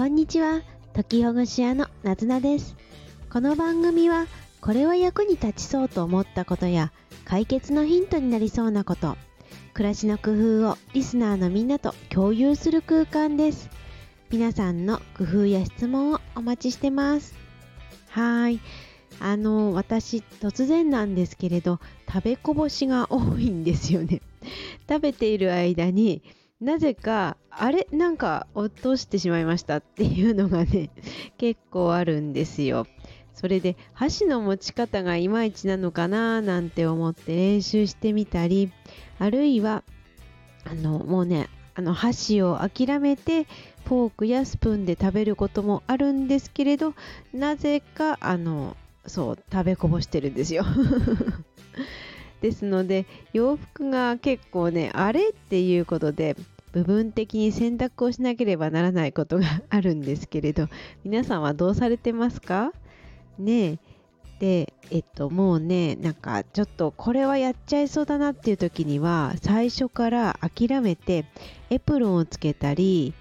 こんにちは、時ほぐし屋のなずなです。この番組は、これは役に立ちそうと思ったことや、解決のヒントになりそうなこと、暮らしの工夫をリスナーのみんなと共有する空間です。皆さんの工夫や質問をお待ちしてます。はい。あの、私、突然なんですけれど、食べこぼしが多いんですよね。食べている間に、なぜか、あれなんか落としてしまいましたっていうのがね、結構あるんですよ。それで箸の持ち方がいまいちなのかななんて思って練習してみたり、あるいは、あの、もうね、あの箸を諦めてフォークやスプーンで食べることもあるんですけれど、なぜか、あの、そう、食べこぼしてるんですよ。ですので洋服が結構ねあれっていうことで部分的に選択をしなければならないことがあるんですけれど皆さんはどうされてますか？ねでえっともうねなんかちょっとこれはやっちゃいそうだなっていう時には最初から諦めてエプロンをつけたり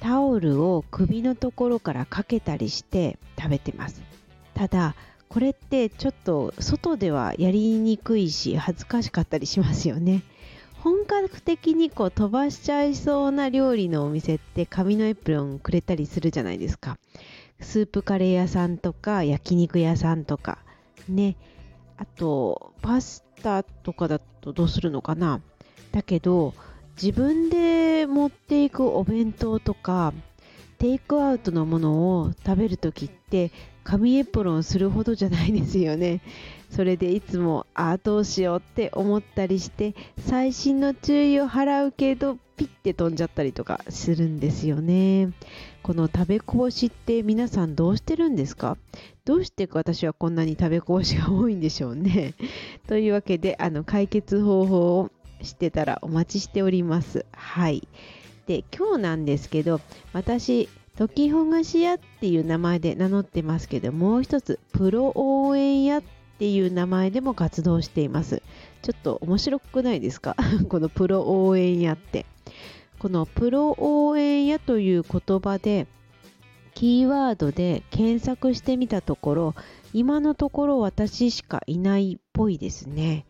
タオルを首のところからかけたりして食べてます。ただこれってちょっと外ではやりにくいし恥ずかしかったりしますよね。本格的にこう飛ばしちゃいそうな料理のお店って紙のエプロンくれたりするじゃないですか。スープカレー屋さんとか焼肉屋さんとかね。あとパスタとかだとどうするのかなだけど自分で持っていくお弁当とかテイクアウトのものを食べるときって紙エプロンするほどじゃないですよね。それでいつもああどうしようって思ったりして細心の注意を払うけどピッて飛んじゃったりとかするんですよね。この食べこぼしって皆さんどうしてるんですか？どうして私はこんなに食べこぼしが多いんでしょうね。というわけであの解決方法を知ってたらお待ちしております。はい。で今日なんですけど私時ほぐし屋っていう名前で名乗ってますけどもう一つプロ応援屋っていう名前でも活動しています。ちょっと面白くないですか？このプロ応援屋って。このプロ応援屋という言葉でキーワードで検索してみたところ今のところ私しかいないっぽいですね。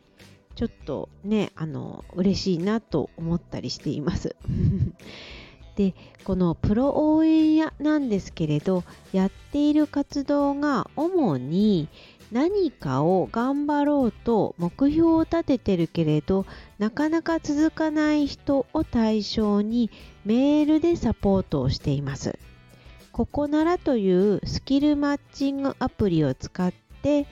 ちょっとね、あの、嬉しいなと思ったりしています。で、このプロ応援屋なんですけれど、やっている活動が主に何かを頑張ろうと目標を立ててるけれど、なかなか続かない人を対象にメールでサポートをしています。ここならというスキルマッチングアプリを使って、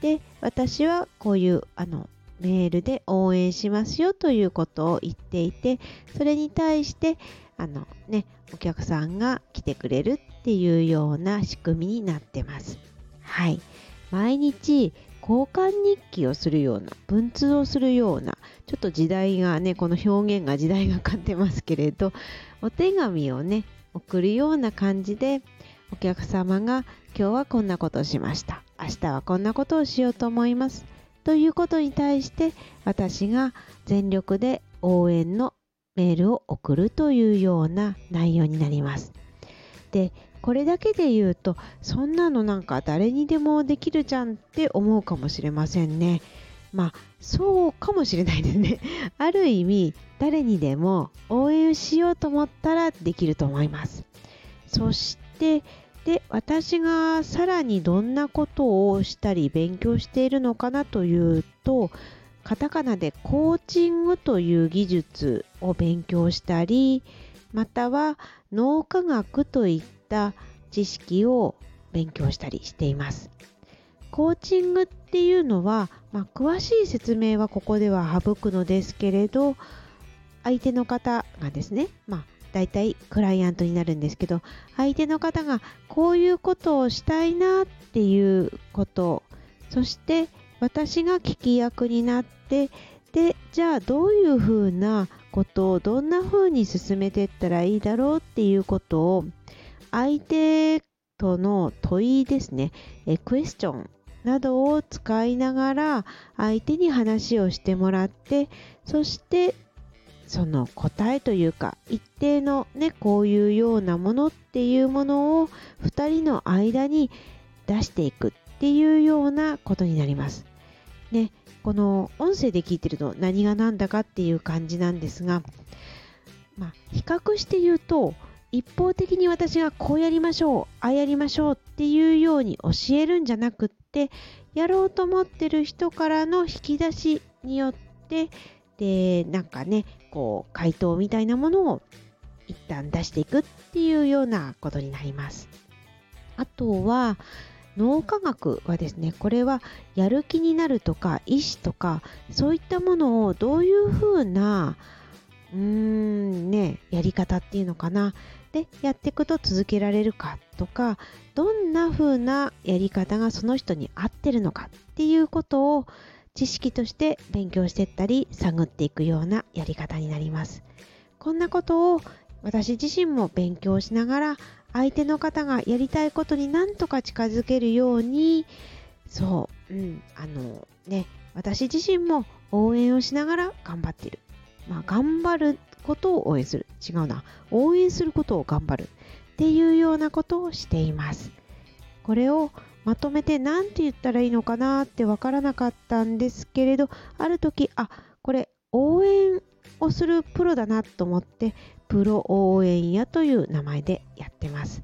で、私はこういうあのメールで応援しますよということを言っていて、それに対して、あのね、お客さんが来てくれるっていうような仕組みになってます。はい。毎日交換日記をするような、文通をするような、ちょっと時代がね、この表現が時代がかってますけれど、お手紙をね、送るような感じで、お客様が今日はこんなことをしました。明日はこんなことをしようと思います。ということに対して私が全力で応援のメールを送るというような内容になります。で、これだけで言うと、そんなのなんか誰にでもできるじゃんって思うかもしれませんね。まあ、そうかもしれないですね。ある意味、誰にでも応援しようと思ったらできると思います。そして、で私がさらにどんなことをしたり勉強しているのかなというとカタカナでコーチングという技術を勉強したりまたは脳科学といった知識を勉強したりしています。コーチングっていうのは、まあ、詳しい説明はここでは省くのですけれど相手の方がですね、まあ、大体クライアントになるんですけど相手の方がこういうことをしたいなっていうことそして私が聞き役になってでじゃあどういうふうなことをどんなふうに進めていったらいいだろうっていうことを相手との問いですねえクエスチョンなどを使いながら相手に話をしてもらってそしてその答えというか一定のねこういうようなものっていうものを2人の間に出していくっていうようなことになります。ね、この音声で聞いてると何が何だかっていう感じなんですが、まあ、比較して言うと一方的に私がこうやりましょうああやりましょうっていうように教えるんじゃなくってやろうと思ってる人からの引き出しによってでなんかねこう回答みたいなものを一旦出していくっていうようなことになります。あとは脳科学はですねこれはやる気になるとか意志とかそういったものをどういうふうなうーんねやり方っていうのかなでやっていくと続けられるかとかどんな風なやり方がその人に合ってるのかっていうことを知識として勉強していったり探っていくようなやり方になりますこんなことを私自身も勉強しながら相手の方がやりたいことになんとか近づけるようにそう、うん、あのね私自身も応援をしながら頑張っているまあ、頑張ることを応援する。違うな。応援することを頑張る。っていうようなことをしています。これをまとめて何て言ったらいいのかなってわからなかったんですけれど、ある時、あ、これ応援をするプロだなと思って、プロ応援屋という名前でやってます。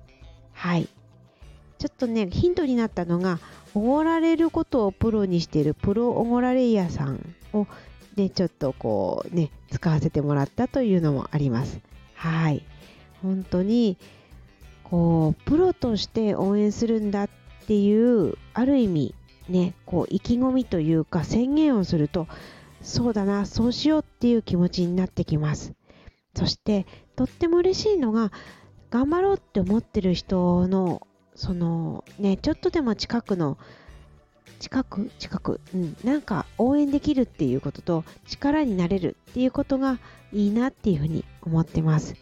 はい。ちょっとね、ヒントになったのが、おごられることをプロにしているプロおごられ屋さんをね、ちょっとこうね、使わせてもらったというのもあります。はい。本当に、こう、プロとして応援するんだっていう、ある意味、ね、こう、意気込みというか宣言をすると、そうだな、そうしようっていう気持ちになってきます。そして、とっても嬉しいのが、頑張ろうって思ってる人の、その、ね、ちょっとでも近くの近く近く、うん、なんか応援できるっていうことと力になれるっていうことがいいなっていうふうに思ってます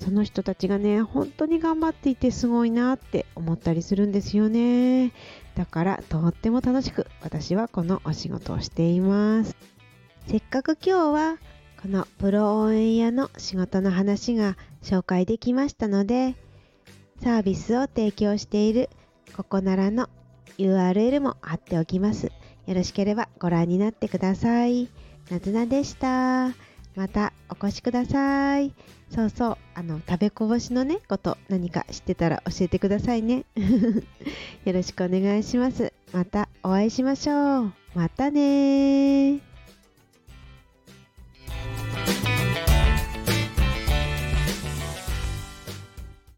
その人たちがね本当に頑張っていてすごいなって思ったりするんですよねだからとっても楽しく私はこのお仕事をしていますせっかく今日はこのプロ応援屋の仕事の話が紹介できましたのでサービスを提供しているここならの URL も貼っておきます。よろしければご覧になってください。なずなでした。またお越しください。そうそう、あの、食べこぼしのね、こと何か知ってたら教えてくださいね。よろしくお願いします。またお会いしましょう。またね